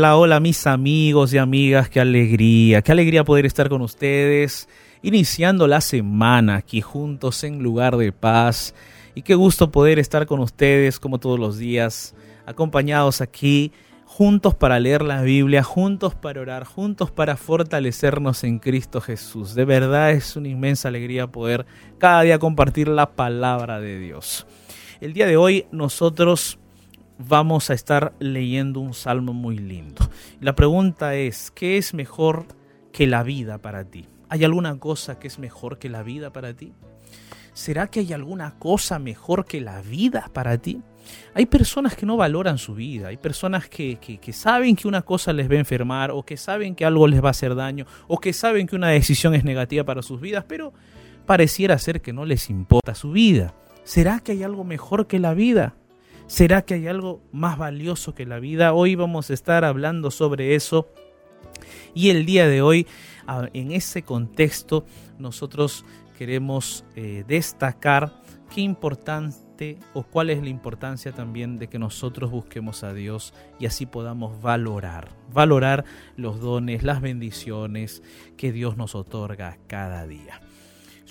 Hola, hola mis amigos y amigas, qué alegría, qué alegría poder estar con ustedes, iniciando la semana aquí juntos en lugar de paz. Y qué gusto poder estar con ustedes como todos los días, acompañados aquí, juntos para leer la Biblia, juntos para orar, juntos para fortalecernos en Cristo Jesús. De verdad es una inmensa alegría poder cada día compartir la palabra de Dios. El día de hoy nosotros vamos a estar leyendo un salmo muy lindo. La pregunta es, ¿qué es mejor que la vida para ti? ¿Hay alguna cosa que es mejor que la vida para ti? ¿Será que hay alguna cosa mejor que la vida para ti? Hay personas que no valoran su vida, hay personas que, que, saben que una cosa les va a enfermar o que saben que algo les va a hacer daño o que saben que una decisión es negativa para sus vidas, pero pareciera ser que no les importa su vida. ¿Será que hay algo mejor que la vida? ¿Será que hay algo más valioso que la vida? Hoy vamos a estar hablando sobre eso. Y el día de hoy, en ese contexto, nosotros queremos eh, destacar qué importante o cuál es la importancia también de que nosotros busquemos a Dios y así podamos valorar, valorar los dones, las bendiciones que Dios nos otorga cada día.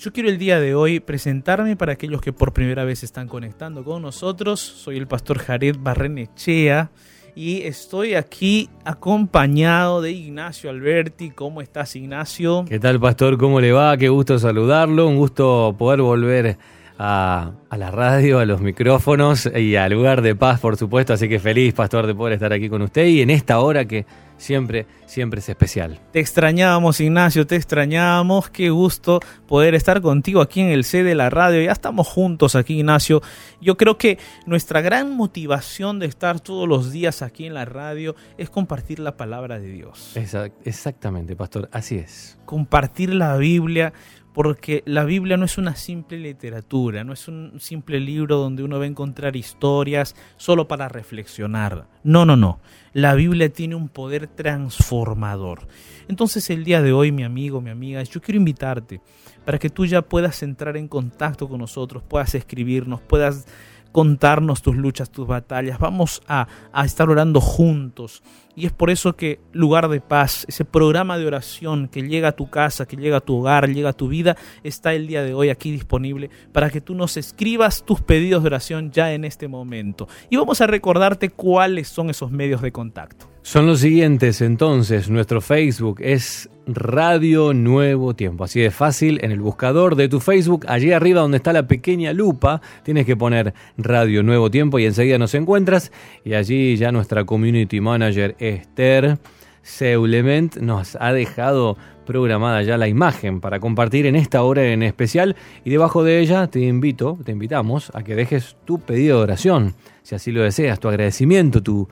Yo quiero el día de hoy presentarme para aquellos que por primera vez están conectando con nosotros. Soy el pastor Jared Barrenechea y estoy aquí acompañado de Ignacio Alberti. ¿Cómo estás, Ignacio? ¿Qué tal, pastor? ¿Cómo le va? Qué gusto saludarlo. Un gusto poder volver a, a, la radio, a los micrófonos y al lugar de paz, por supuesto. Así que feliz, pastor, de poder estar aquí con usted y en esta hora que siempre, siempre es especial. Te extrañábamos, Ignacio, te extrañábamos. Qué gusto poder estar contigo aquí en el C de la radio. Ya estamos juntos aquí, Ignacio. Yo creo que nuestra gran motivación de estar todos los días aquí en la radio es compartir la palabra de Dios. Exactamente, pastor, así es. Compartir la Biblia porque la Biblia no es una simple literatura, no es un simple libro donde uno va a encontrar historias solo para reflexionar. No, no, no. La Biblia tiene un poder transformador. Entonces el día de hoy, mi amigo, mi amiga, yo quiero invitarte para que tú ya puedas entrar en contacto con nosotros, puedas escribirnos, puedas contarnos tus luchas, tus batallas. Vamos a, a, estar orando juntos. Y es por eso que Lugar de Paz, ese programa de oración que llega a tu casa, que llega a tu hogar, llega a tu vida, está el día de hoy aquí disponible para que tú nos escribas tus pedidos de oración ya en este momento. Y vamos a recordarte cuáles son esos medios de contacto. Son los siguientes entonces, nuestro Facebook es Radio Nuevo Tiempo, así de fácil, en el buscador de tu Facebook, allí arriba donde está la pequeña lupa, tienes que poner Radio Nuevo Tiempo y enseguida nos encuentras. Y allí ya nuestra community manager Esther Seulement nos ha dejado programada ya la imagen para compartir en esta hora en especial. Y debajo de ella te invito, te invitamos a que dejes tu pedido de oración, si así lo deseas, tu agradecimiento, tu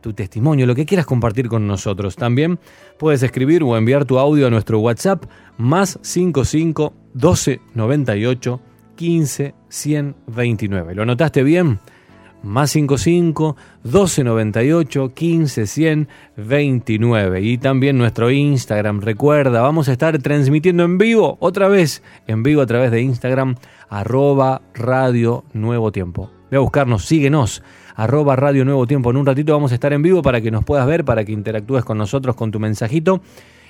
tu testimonio, lo que quieras compartir con nosotros. También puedes escribir o enviar tu audio a nuestro WhatsApp más 55 12 98 15 129. ¿Lo notaste bien? Más 55 12 98 15 129. Y también nuestro Instagram. Recuerda, vamos a estar transmitiendo en vivo, otra vez, en vivo a través de Instagram, arroba radio nuevo tiempo. Ve a buscarnos, síguenos arroba Radio Nuevo Tiempo. En un ratito vamos a estar en vivo para que nos puedas ver, para que interactúes con nosotros con tu mensajito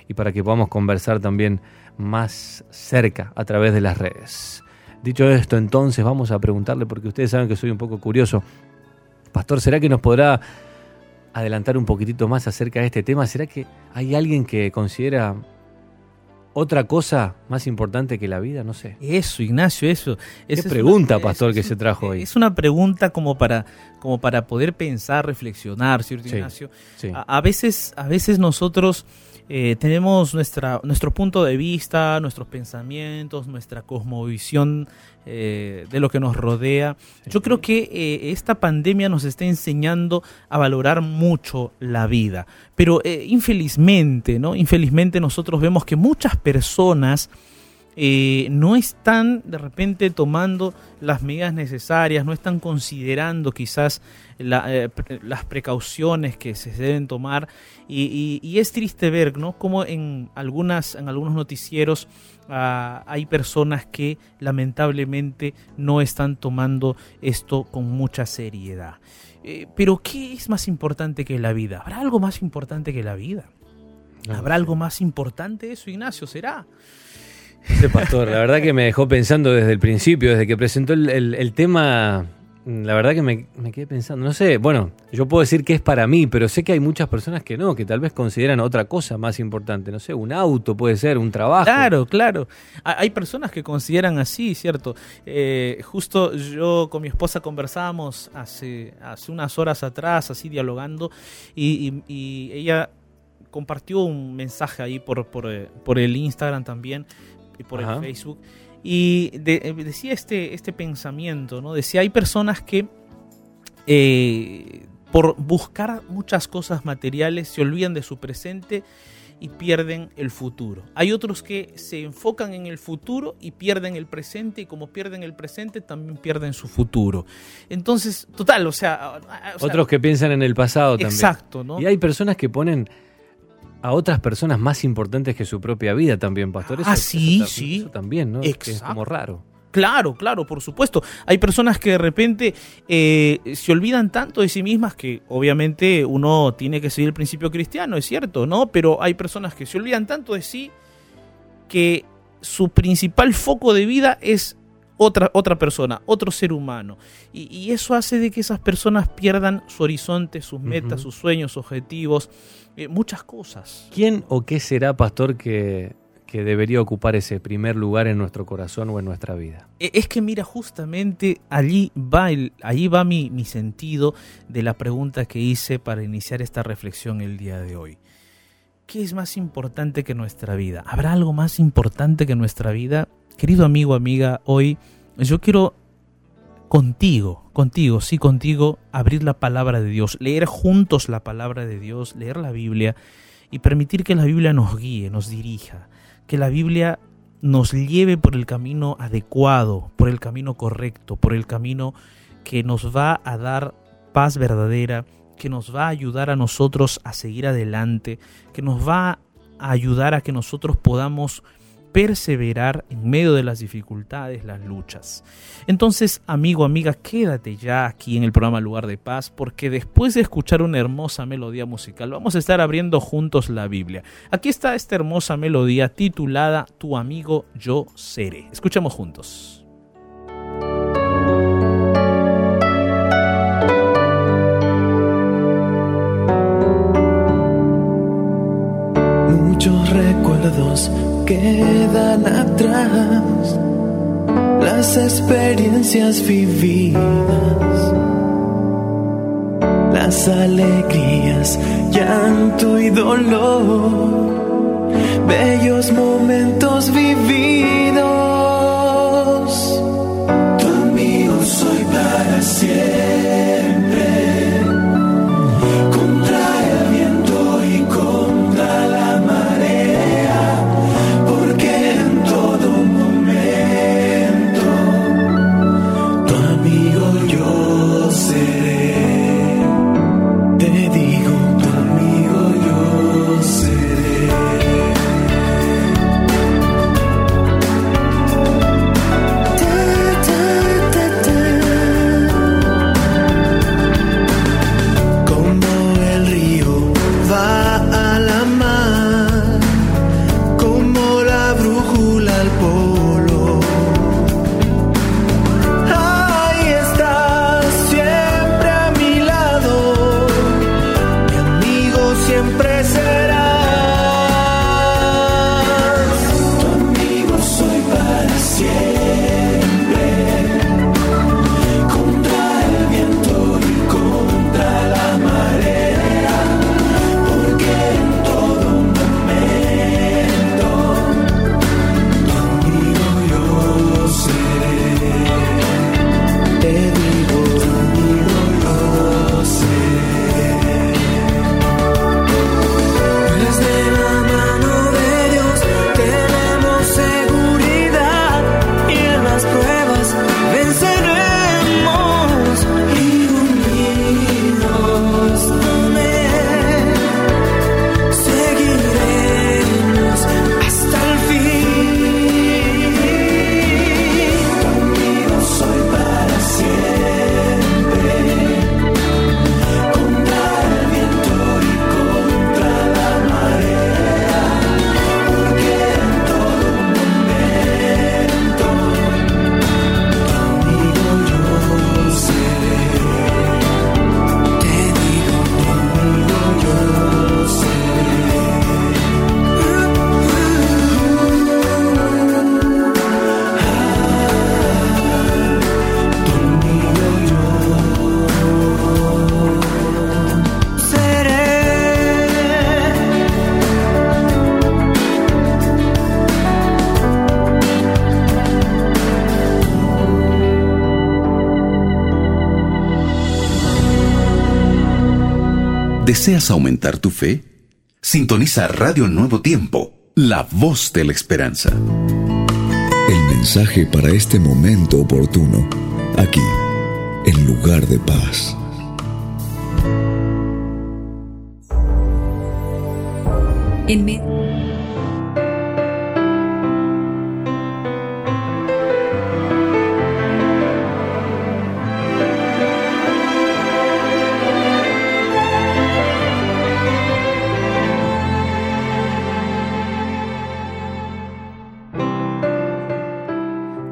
y para que podamos conversar también más cerca a través de las redes. Dicho esto, entonces vamos a preguntarle, porque ustedes saben que soy un poco curioso. Pastor, ¿será que nos podrá adelantar un poquitito más acerca de este tema? ¿Será que hay alguien que considera otra cosa más importante que la vida, no sé. Eso, Ignacio, eso. Qué pregunta, pastor, que se trajo hoy. Es una pregunta como para, como para poder pensar, reflexionar, ¿cierto, Ignacio? A, veces, a veces nosotros eh, tenemos nuestra, nuestro punto de vista, nuestros pensamientos, nuestra cosmovisión eh, de lo que nos rodea. Yo creo que eh, esta pandemia nos está enseñando a valorar mucho la vida, pero infelizmente, ¿no? Infelizmente nosotros vemos que muchas personas eh, no están de repente tomando las medidas necesarias, no están considerando quizás eh, las precauciones que se deben tomar y, es triste ver ¿no? como en, algunas, en algunos noticieros ah, hay personas que lamentablemente no están tomando esto con mucha seriedad. Eh, pero ¿qué es más importante que la vida? ¿Habrá algo más importante que la vida? ¿Habrá algo más importante eso, Ignacio? ¿Será? Ese pastor, la verdad que me dejó pensando desde el principio, desde que presentó el, tema, la verdad que me, quedé pensando, no sé, bueno, yo puedo decir que es para mí, pero sé que hay muchas personas que no, que tal vez consideran otra cosa más importante, no sé, un auto puede ser, un trabajo. Claro, claro. Hay personas que consideran así, ¿cierto? Eh, justo yo con mi esposa conversábamos hace, hace unas horas atrás, así dialogando, y, ella compartió un mensaje ahí por, por, eh, por el Instagram también y por el Facebook. Y eh, decía este, este pensamiento, ¿no? Decía, hay personas que eh, por buscar muchas cosas materiales se olvidan de su presente y pierden el futuro. Hay otros que se enfocan en el futuro y pierden el presente y como pierden el presente también pierden su futuro. Entonces, total, o sea... otros que piensan en el pasado también. Exacto, ¿no? Y hay personas que ponen a otras personas más importantes que su propia vida también, pastor. ah, sí, sí. Eso también, ¿no? Es como raro. Claro, claro, por supuesto. Hay personas que de repente eh, se olvidan tanto de sí mismas que obviamente uno tiene que seguir el principio cristiano, es cierto, ¿no? Pero hay personas que se olvidan tanto de sí que su principal foco de vida es otra, otra persona, otro ser humano. Y, eso hace de que esas personas pierdan su horizonte, sus metas, sus sueños, objetivos, eh, muchas cosas. ¿Quién o qué será, pastor, que, que debería ocupar ese primer lugar en nuestro corazón o en nuestra vida? E, es que mira, justamente allí va, el, allí va mi, mi sentido de la pregunta que hice para iniciar esta reflexión el día de hoy. ¿Qué es más importante que nuestra vida? ¿Habrá algo más importante que nuestra vida? Querido amigo, amiga, hoy yo quiero contigo, contigo, sí, contigo, abrir la palabra de Dios, leer juntos la palabra de Dios, leer la Biblia y permitir que la Biblia nos guíe, nos dirija, que la Biblia nos lleve por el camino adecuado, por el camino correcto, por el camino que nos va a dar paz verdadera, que nos va a ayudar a nosotros a seguir adelante, que nos va a ayudar a que nosotros podamos perseverar en medio de las dificultades, las luchas. Entonces, amigo, amiga, quédate ya aquí en el programa Lugar de Paz, porque después de escuchar una hermosa melodía musical, vamos a estar abriendo juntos la Biblia. Aquí está esta hermosa melodía titulada Tu amigo yo seré. Escuchemos juntos. Recuerdos quedan atrás las experiencias vividas, las alegrías, llanto y dolor, bellos momentos vividos. Tu amigo soy para siempre. ¿Deseas aumentar tu fe? Sintoniza Radio Nuevo Tiempo, la voz de la esperanza. El mensaje para este momento oportuno, aquí, en lugar de paz. En medio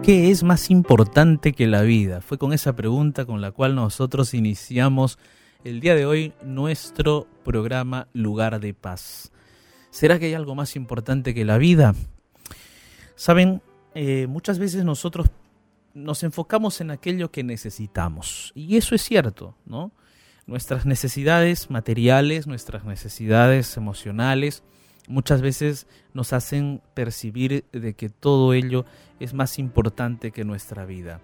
¿Qué es más importante que la vida? Fue con esa pregunta con la cual nosotros iniciamos el día de hoy nuestro programa Lugar de Paz. ¿Será que hay algo más importante que la vida? Saben, eh, muchas veces nosotros nos enfocamos en aquello que necesitamos. Y eso es cierto, ¿no? Nuestras necesidades materiales, nuestras necesidades emocionales, muchas veces nos hacen percibir de que todo ello es más importante que nuestra vida.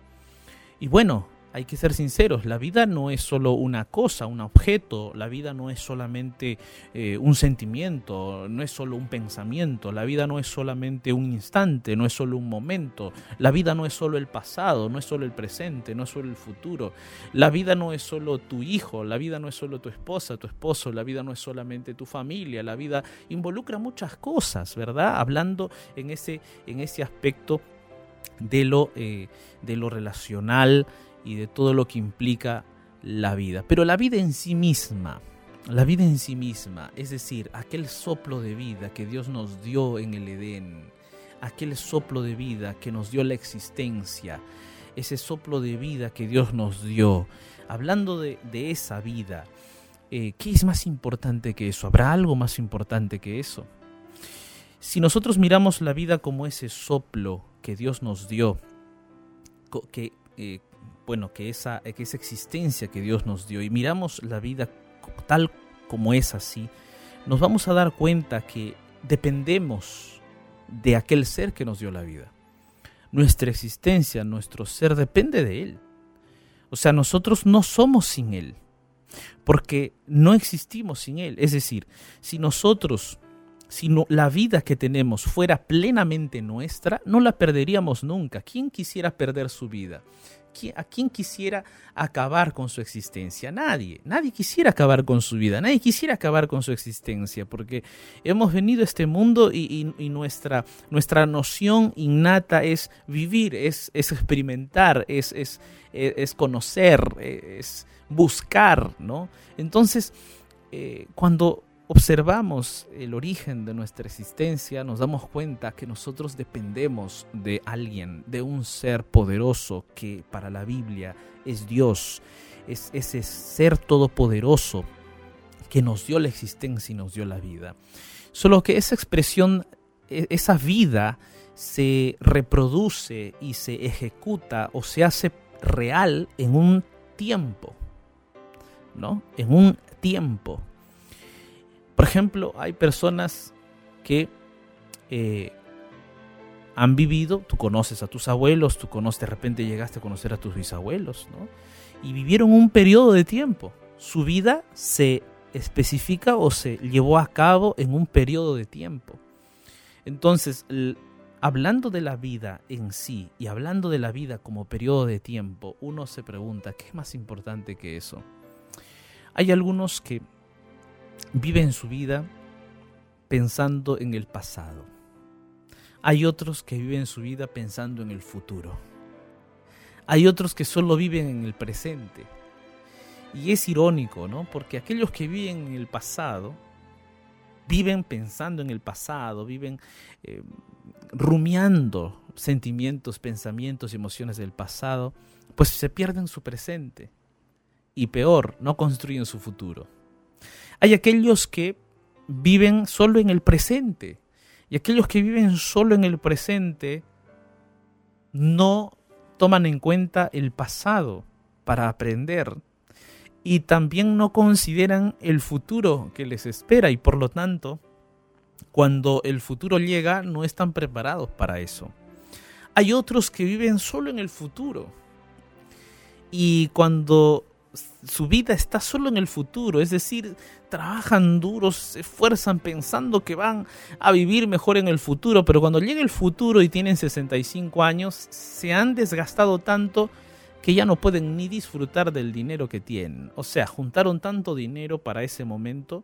Y bueno, hay que ser sinceros, la vida no es solo una cosa, un objeto, la vida no es solamente eh, un sentimiento, no es solo un pensamiento, la vida no es solamente un instante, no es solo un momento, la vida no es solo el pasado, no es solo el presente, no es solo el futuro, la vida no es solo tu hijo, la vida no es solo tu esposa, tu esposo, la vida no es solamente tu familia, la vida involucra muchas cosas, ¿verdad? Hablando en ese, en ese aspecto de lo, eh, de lo relacional, y de todo lo que implica la vida. Pero la vida en sí misma, la vida en sí misma, es decir, aquel soplo de vida que Dios nos dio en el Edén, aquel soplo de vida que nos dio la existencia, ese soplo de vida que Dios nos dio, hablando de, esa vida, eh, ¿qué es más importante que eso? ¿Habrá algo más importante que eso? Si nosotros miramos la vida como ese soplo que Dios nos dio, que, eh, bueno, que esa, que esa existencia que Dios nos dio y miramos la vida tal como es así, nos vamos a dar cuenta que dependemos de aquel ser que nos dio la vida. Nuestra existencia, nuestro ser depende de Él. O sea, nosotros no somos sin Él, porque no existimos sin Él. Es decir, si nosotros, si la vida que tenemos fuera plenamente nuestra, no la perderíamos nunca. ¿Quién quisiera perder su vida? ¿A quién quisiera acabar con su existencia? Nadie. Nadie quisiera acabar con su vida. Nadie quisiera acabar con su existencia. Porque hemos venido a este mundo y, nuestra, nuestra noción innata es vivir, es, experimentar, es, es, es, conocer, es buscar, ¿no? Entonces, eh, cuando observamos el origen de nuestra existencia, nos damos cuenta que nosotros dependemos de alguien, de un ser poderoso que para la Biblia es Dios, es ese ser todopoderoso que nos dio la existencia y nos dio la vida. Solo que esa expresión, e, esa vida se reproduce y se ejecuta o se hace real en un tiempo, ¿no? En un tiempo. Por ejemplo, hay personas que eh, han vivido, tú conoces a tus abuelos, tú conoces, de repente llegaste a conocer a tus bisabuelos, ¿no? Y vivieron un periodo de tiempo. Su vida se especifica o se llevó a cabo en un periodo de tiempo. Entonces, hablando de la vida en sí y hablando de la vida como periodo de tiempo, uno se pregunta, ¿qué es más importante que eso? Hay algunos que viven su vida pensando en el pasado. Hay otros que viven su vida pensando en el futuro. Hay otros que solo viven en el presente. Y es irónico, ¿no? Porque aquellos que viven en el pasado, viven pensando en el pasado, viven eh, rumiando sentimientos, pensamientos y emociones del pasado, pues se pierden su presente. Y peor, no construyen su futuro. Hay aquellos que viven solo en el presente. Y aquellos que viven solo en el presente no toman en cuenta el pasado para aprender y también no consideran el futuro que les espera y por lo tanto cuando el futuro llega no están preparados para eso. Hay otros que viven solo en el futuro y cuando su vida está solo en el futuro, es decir, trabajan duros, se esfuerzan pensando que van a vivir mejor en el futuro, pero cuando llega el futuro y tienen 65 años, se han desgastado tanto que ya no pueden ni disfrutar del dinero que tienen. O sea, juntaron tanto dinero para ese momento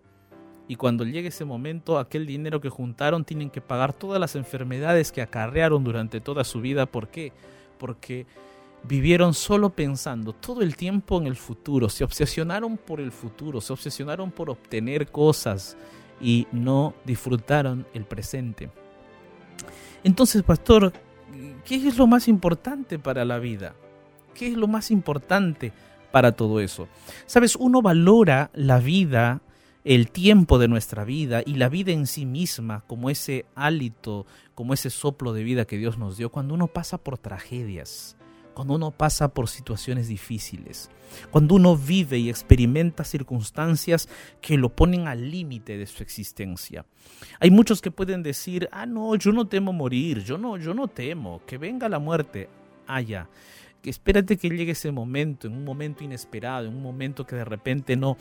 y cuando llegue ese momento, aquel dinero que juntaron tienen que pagar todas las enfermedades que acarrearon durante toda su vida. ¿Por qué? Porque vivieron solo pensando todo el tiempo en el futuro, se obsesionaron por el futuro, se obsesionaron por obtener cosas y no disfrutaron el presente. Entonces, pastor, ¿qué es lo más importante para la vida? ¿Qué es lo más importante para todo eso? Sabes, uno valora la vida, el tiempo de nuestra vida y la vida en sí misma como ese hálito, como ese soplo de vida que Dios nos dio cuando uno pasa por tragedias, cuando uno pasa por situaciones difíciles, cuando uno vive y experimenta circunstancias que lo ponen al límite de su existencia. Hay muchos que pueden decir, ah, no, yo no temo morir, yo no, yo no temo, que venga la muerte. Ah, espérate que llegue ese momento, en un momento inesperado, en un momento que de repente no,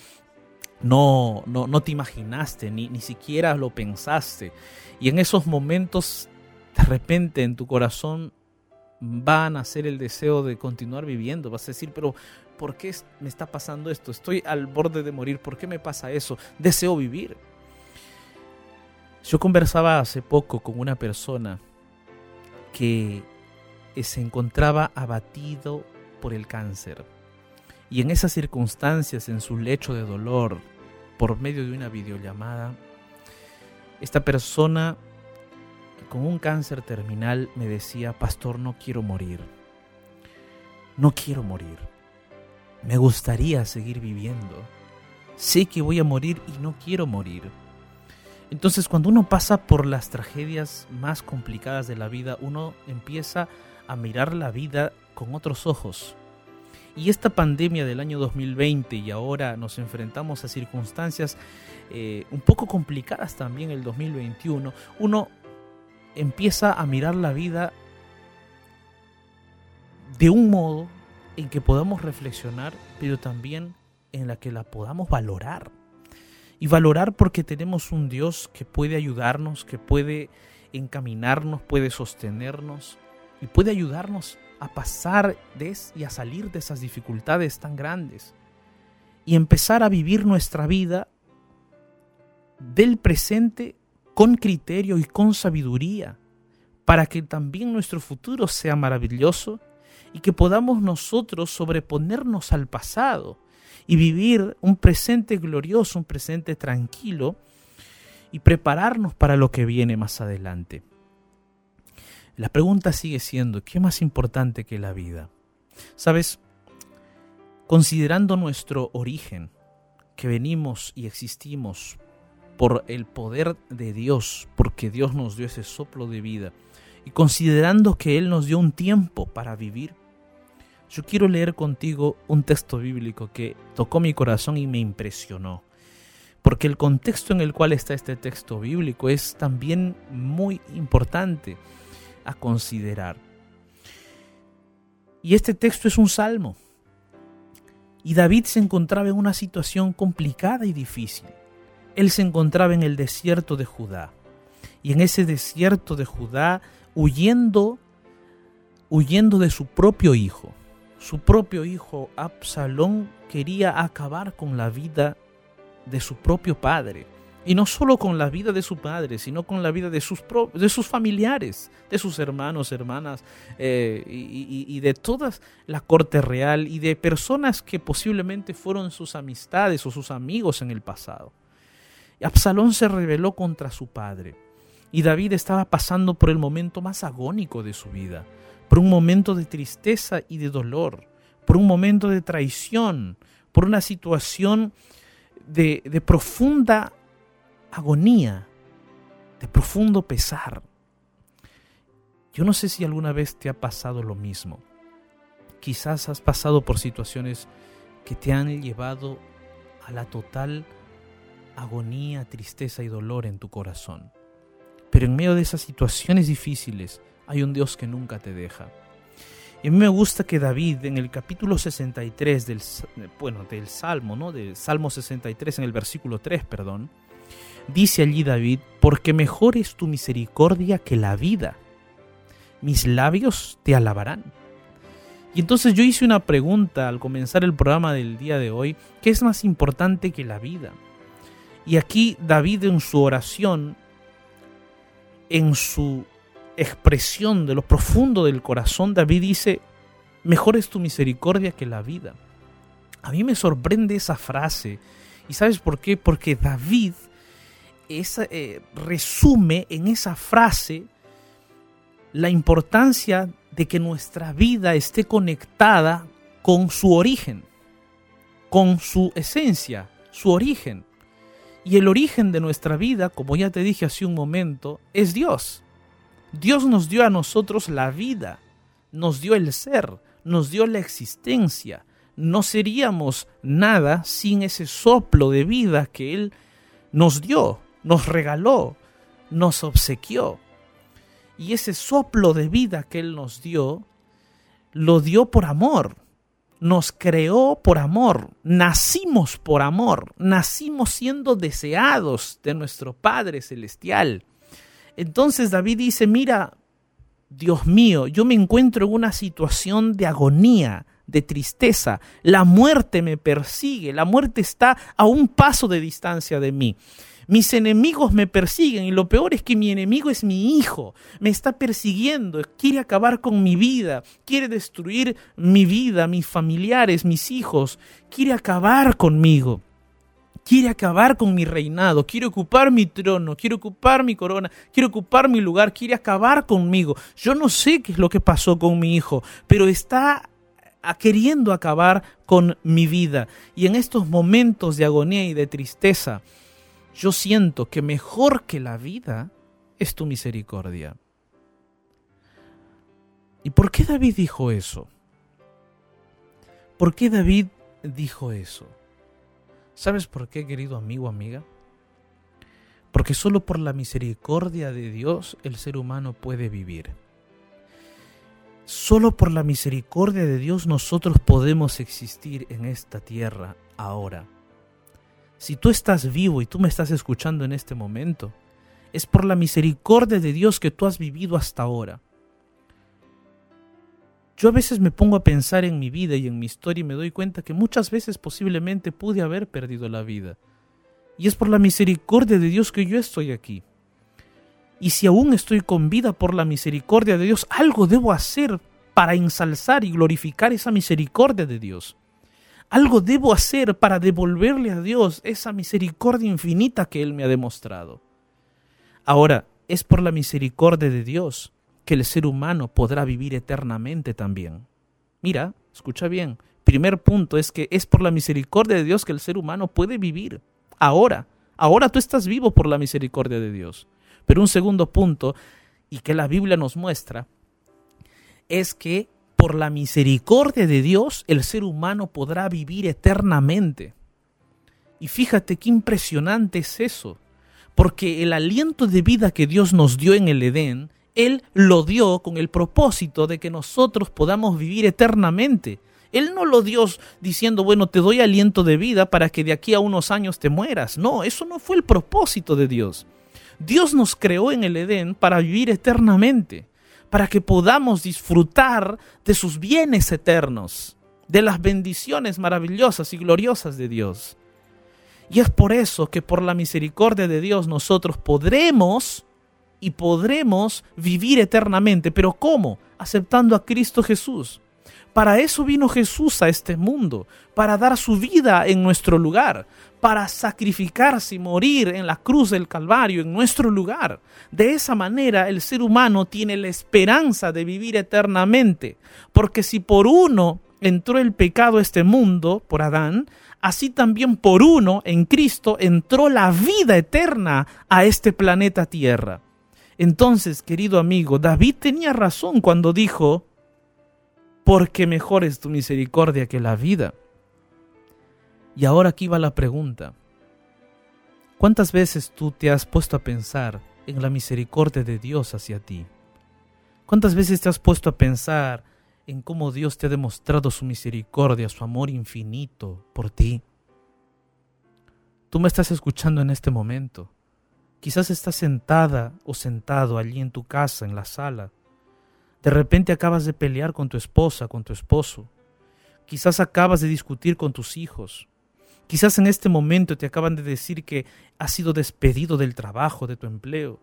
no, no, no te imaginaste, ni, ni siquiera lo pensaste. Y en esos momentos, de repente en tu corazón va a nacer el deseo de continuar viviendo. Vas a decir, pero ¿por qué me está pasando esto? Estoy al borde de morir, ¿por qué me pasa eso? Deseo vivir. Yo conversaba hace poco con una persona que se encontraba abatido por el cáncer. Y en esas circunstancias, en su lecho de dolor, por medio de una videollamada, esta persona con un cáncer terminal me decía, pastor, no quiero morir. No quiero morir. Me gustaría seguir viviendo. Sé que voy a morir y no quiero morir. Entonces cuando uno pasa por las tragedias más complicadas de la vida, uno empieza a mirar la vida con otros ojos. Y esta pandemia del año 2020 y ahora nos enfrentamos a circunstancias eh, un poco complicadas también el 2021, uno empieza a mirar la vida de un modo en que podamos reflexionar, pero también en la que la podamos valorar. Y valorar porque tenemos un Dios que puede ayudarnos, que puede encaminarnos, puede sostenernos, y puede ayudarnos a pasar de y a salir de esas dificultades tan grandes y empezar a vivir nuestra vida del presente con criterio y con sabiduría para que también nuestro futuro sea maravilloso y que podamos nosotros sobreponernos al pasado y vivir un presente glorioso, un presente tranquilo y prepararnos para lo que viene más adelante. La pregunta sigue siendo, ¿qué más importante que la vida? Sabes, considerando nuestro origen, que venimos y existimos por el poder de Dios, porque Dios nos dio ese soplo de vida, y considerando que Él nos dio un tiempo para vivir, yo quiero leer contigo un texto bíblico que tocó mi corazón y me impresionó. Porque el contexto en el cual está este texto bíblico es también muy importante a considerar. Y este texto es un salmo. Y David se encontraba en una situación complicada y difícil. Él se encontraba en el desierto de Judá. Y en ese desierto de Judá, huyendo, huyendo de su propio hijo. Su propio hijo Absalón quería acabar con la vida de su propio padre y no solo con la vida de su padre, sino con la vida de sus, de sus familiares, de sus hermanos, hermanas, eh, y, y, de toda la corte real y de personas que posiblemente fueron sus amistades o sus amigos en el pasado. Absalón se rebeló contra su padre y David estaba pasando por el momento más agónico de su vida, por un momento de tristeza y de dolor, por un momento de traición, por una situación de, de profunda agonía, de profundo pesar. Yo no sé si alguna vez te ha pasado lo mismo. Quizás has pasado por situaciones que te han llevado a la total agonía, tristeza y dolor en tu corazón. Pero en medio de esas situaciones difíciles hay un Dios que nunca te deja. Y a mí me gusta que David en el capítulo 63 del, bueno, del Salmo, ¿no? Del Salmo 63 en el versículo 3, perdón, dice allí David, porque mejor es tu misericordia que la vida. Mis labios te alabarán. Y entonces yo hice una pregunta al comenzar el programa del día de hoy, ¿qué es más importante que la vida? Y aquí David en su oración, en su expresión de lo profundo del corazón, David dice, mejor es tu misericordia que la vida. A mí me sorprende esa frase. ¿Y sabes por qué? Porque David eh, resume en esa frase la importancia de que nuestra vida esté conectada con su origen, con su esencia, su origen. Y el origen de nuestra vida, como ya te dije hace un momento, es Dios. Dios nos dio a nosotros la vida, nos dio el ser, nos dio la existencia. No seríamos nada sin ese soplo de vida que Él nos dio, nos regaló, nos obsequió. Y ese soplo de vida que Él nos dio, lo dio por amor. Nos creó por amor. Nacimos por amor. Nacimos siendo deseados de nuestro Padre Celestial. Entonces David dice, mira, Dios mío, yo me encuentro en una situación de agonía, de tristeza. La muerte me persigue, la muerte está a un paso de distancia de mí. Mis enemigos me persiguen y lo peor es que mi enemigo es mi hijo. Me está persiguiendo, quiere acabar con mi vida, quiere destruir mi vida, mis familiares, mis hijos, quiere acabar conmigo quiere acabar con mi reinado, quiere ocupar mi trono, quiere ocupar mi corona, quiere ocupar mi lugar, quiere acabar conmigo. Yo no sé qué es lo que pasó con mi hijo, pero está queriendo acabar con mi vida. Y en estos momentos de agonía y de tristeza, yo siento que mejor que la vida es tu misericordia. ¿Y por qué David dijo eso? ¿Por qué David dijo eso? ¿Sabes por qué, querido amigo, amiga? Porque solo por la misericordia de Dios el ser humano puede vivir. Solo por la misericordia de Dios nosotros podemos existir en esta tierra ahora. Si tú estás vivo y tú me estás escuchando en este momento, es por la misericordia de Dios que tú has vivido hasta ahora. Yo a veces me pongo a pensar en mi vida y en mi historia y me doy cuenta que muchas veces posiblemente pude haber perdido la vida. Y es por la misericordia de Dios que yo estoy aquí. Y si aún estoy con vida por la misericordia de Dios, algo debo hacer para ensalzar y glorificar esa misericordia de Dios. Algo debo hacer para devolverle a Dios esa misericordia infinita que Él me ha demostrado. Ahora, es por la misericordia de Dios que el ser humano podrá vivir eternamente también. Mira, escucha bien. Primer punto es que es por la misericordia de Dios que el ser humano puede vivir. Ahora, ahora tú estás vivo por la misericordia de Dios. Pero un segundo punto, y que la Biblia nos muestra, es que por la misericordia de Dios el ser humano podrá vivir eternamente. Y fíjate qué impresionante es eso, porque el aliento de vida que Dios nos dio en el Edén él lo dio con el propósito de que nosotros podamos vivir eternamente. Él no lo dio diciendo, bueno, te doy aliento de vida para que de aquí a unos años te mueras. No, eso no fue el propósito de Dios. Dios nos creó en el Edén para vivir eternamente, para que podamos disfrutar de sus bienes eternos, de las bendiciones maravillosas y gloriosas de Dios. Y es por eso que por la misericordia de Dios nosotros podremos y podremos vivir eternamente. ¿Pero cómo? Aceptando a Cristo Jesús. Para eso vino Jesús a este mundo, para dar su vida en nuestro lugar, para sacrificarse y morir en la cruz del Calvario en nuestro lugar. De esa manera el ser humano tiene la esperanza de vivir eternamente, porque si por uno entró el pecado a este mundo, por Adán, así también por uno, en Cristo, entró la vida eterna a este planeta Tierra. Entonces, querido amigo, David tenía razón cuando dijo, porque mejor es tu misericordia que la vida. Y ahora aquí va la pregunta. ¿Cuántas veces tú te has puesto a pensar en la misericordia de Dios hacia ti? ¿Cuántas veces te has puesto a pensar en cómo Dios te ha demostrado su misericordia, su amor infinito por ti. Tú me estás escuchando en este momento. Quizás estás sentada o sentado allí en tu casa, en la sala. De repente acabas de pelear con tu esposa, con tu esposo. Quizás acabas de discutir con tus hijos. Quizás en este momento te acaban de decir que has sido despedido del trabajo, de tu empleo.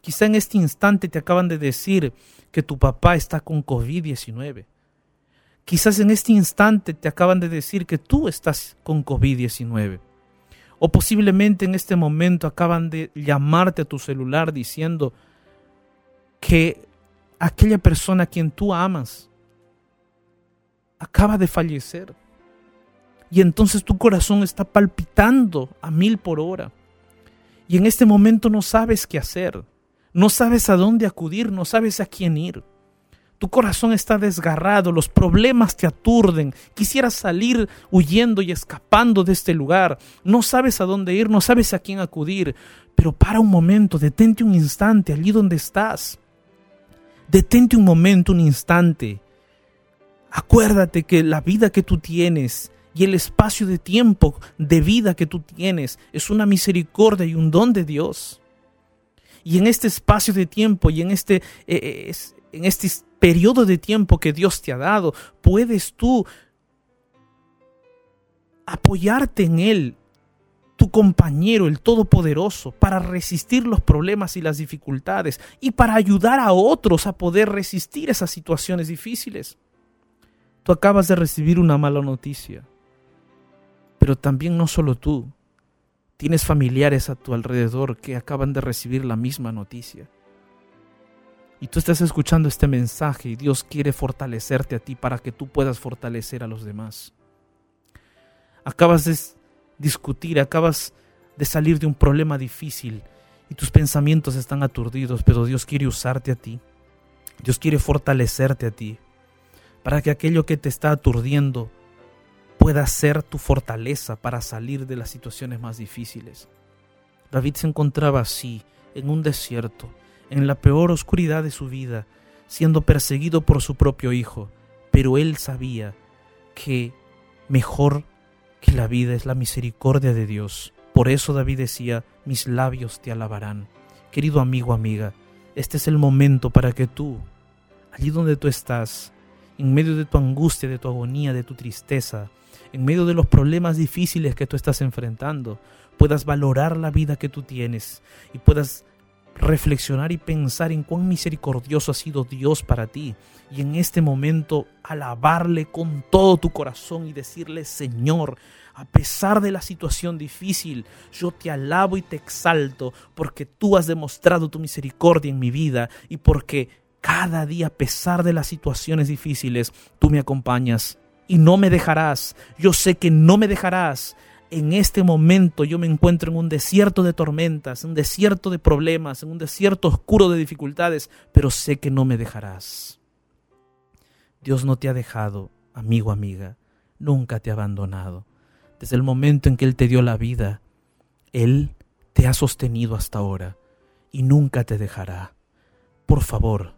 Quizá en este instante te acaban de decir que tu papá está con COVID-19. Quizás en este instante te acaban de decir que tú estás con COVID-19. O posiblemente en este momento acaban de llamarte a tu celular diciendo que aquella persona a quien tú amas acaba de fallecer. Y entonces tu corazón está palpitando a mil por hora. Y en este momento no sabes qué hacer. No sabes a dónde acudir, no sabes a quién ir. Tu corazón está desgarrado, los problemas te aturden, quisieras salir huyendo y escapando de este lugar, no sabes a dónde ir, no sabes a quién acudir, pero para un momento, detente un instante allí donde estás. Detente un momento, un instante. Acuérdate que la vida que tú tienes y el espacio de tiempo de vida que tú tienes es una misericordia y un don de Dios. Y en este espacio de tiempo y en este, eh, eh, en este periodo de tiempo que Dios te ha dado, puedes tú apoyarte en Él, compañero, el Todopoderoso, para resistir los problemas y las dificultades y para ayudar a otros a poder resistir esas situaciones difíciles. Tú acabas de recibir una mala noticia, pero también no solo tú, Tienes familiares a tu alrededor que acaban de recibir la misma noticia. Y tú estás escuchando este mensaje y Dios quiere fortalecerte a ti para que tú puedas fortalecer a los demás. Acabas de discutir, acabas de salir de un problema difícil y tus pensamientos están aturdidos, pero Dios quiere usarte a ti. Dios quiere fortalecerte a ti para que aquello que te está aturdiendo pueda ser tu fortaleza para salir de las situaciones más difíciles. David se encontraba así, en un desierto, en la peor oscuridad de su vida, siendo perseguido por su propio hijo, pero él sabía que mejor que la vida es la misericordia de Dios. Por eso David decía, mis labios te alabarán. Querido amigo, amiga, este es el momento para que tú, allí donde tú estás, en medio de tu angustia, de tu agonía, de tu tristeza, en medio de los problemas difíciles que tú estás enfrentando, puedas valorar la vida que tú tienes y puedas reflexionar y pensar en cuán misericordioso ha sido Dios para ti y en este momento alabarle con todo tu corazón y decirle, Señor, a pesar de la situación difícil, yo te alabo y te exalto porque tú has demostrado tu misericordia en mi vida y porque cada día, a pesar de las situaciones difíciles, tú me acompañas y no me dejarás. Yo sé que no me dejarás. En este momento yo me encuentro en un desierto de tormentas, en un desierto de problemas, en un desierto oscuro de dificultades, pero sé que no me dejarás. Dios no te ha dejado, amigo, amiga, nunca te ha abandonado. Desde el momento en que Él te dio la vida, Él te ha sostenido hasta ahora y nunca te dejará. Por favor,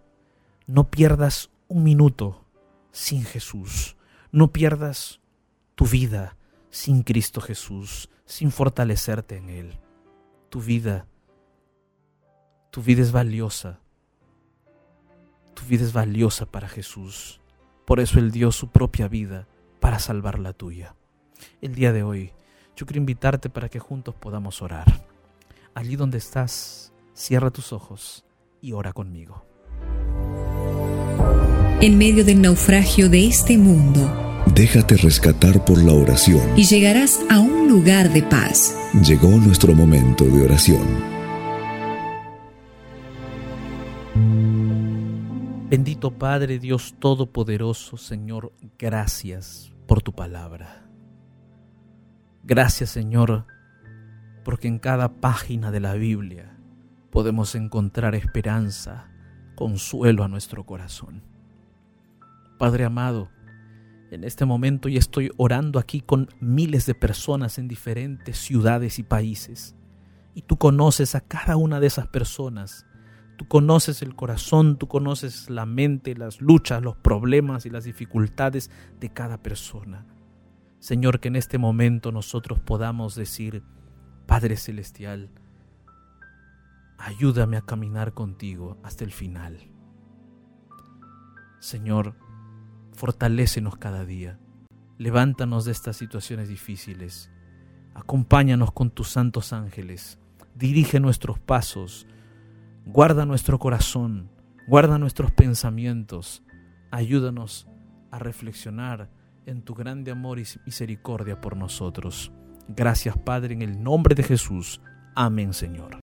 no pierdas un minuto sin Jesús. No pierdas tu vida sin Cristo Jesús, sin fortalecerte en Él. Tu vida, tu vida es valiosa. Tu vida es valiosa para Jesús. Por eso Él dio su propia vida para salvar la tuya. El día de hoy, yo quiero invitarte para que juntos podamos orar. Allí donde estás, cierra tus ojos y ora conmigo. En medio del naufragio de este mundo, Déjate rescatar por la oración. y llegarás a un lugar de paz. Llegó nuestro momento de oración. Bendito Padre Dios Todopoderoso, Señor, gracias por tu palabra. Gracias, Señor, porque en cada página de la Biblia podemos encontrar esperanza, consuelo a nuestro corazón. Padre amado, en este momento ya estoy orando aquí con miles de personas en diferentes ciudades y países. Y tú conoces a cada una de esas personas. Tú conoces el corazón, tú conoces la mente, las luchas, los problemas y las dificultades de cada persona. Señor, que en este momento nosotros podamos decir, Padre Celestial, ayúdame a caminar contigo hasta el final. Señor, fortalécenos cada día. Levántanos de estas situaciones difíciles. Acompáñanos con tus santos ángeles. Dirige nuestros pasos. Guarda nuestro corazón. Guarda nuestros pensamientos. Ayúdanos a reflexionar en tu grande amor y misericordia por nosotros. Gracias Padre en el nombre de Jesús. Amén Señor.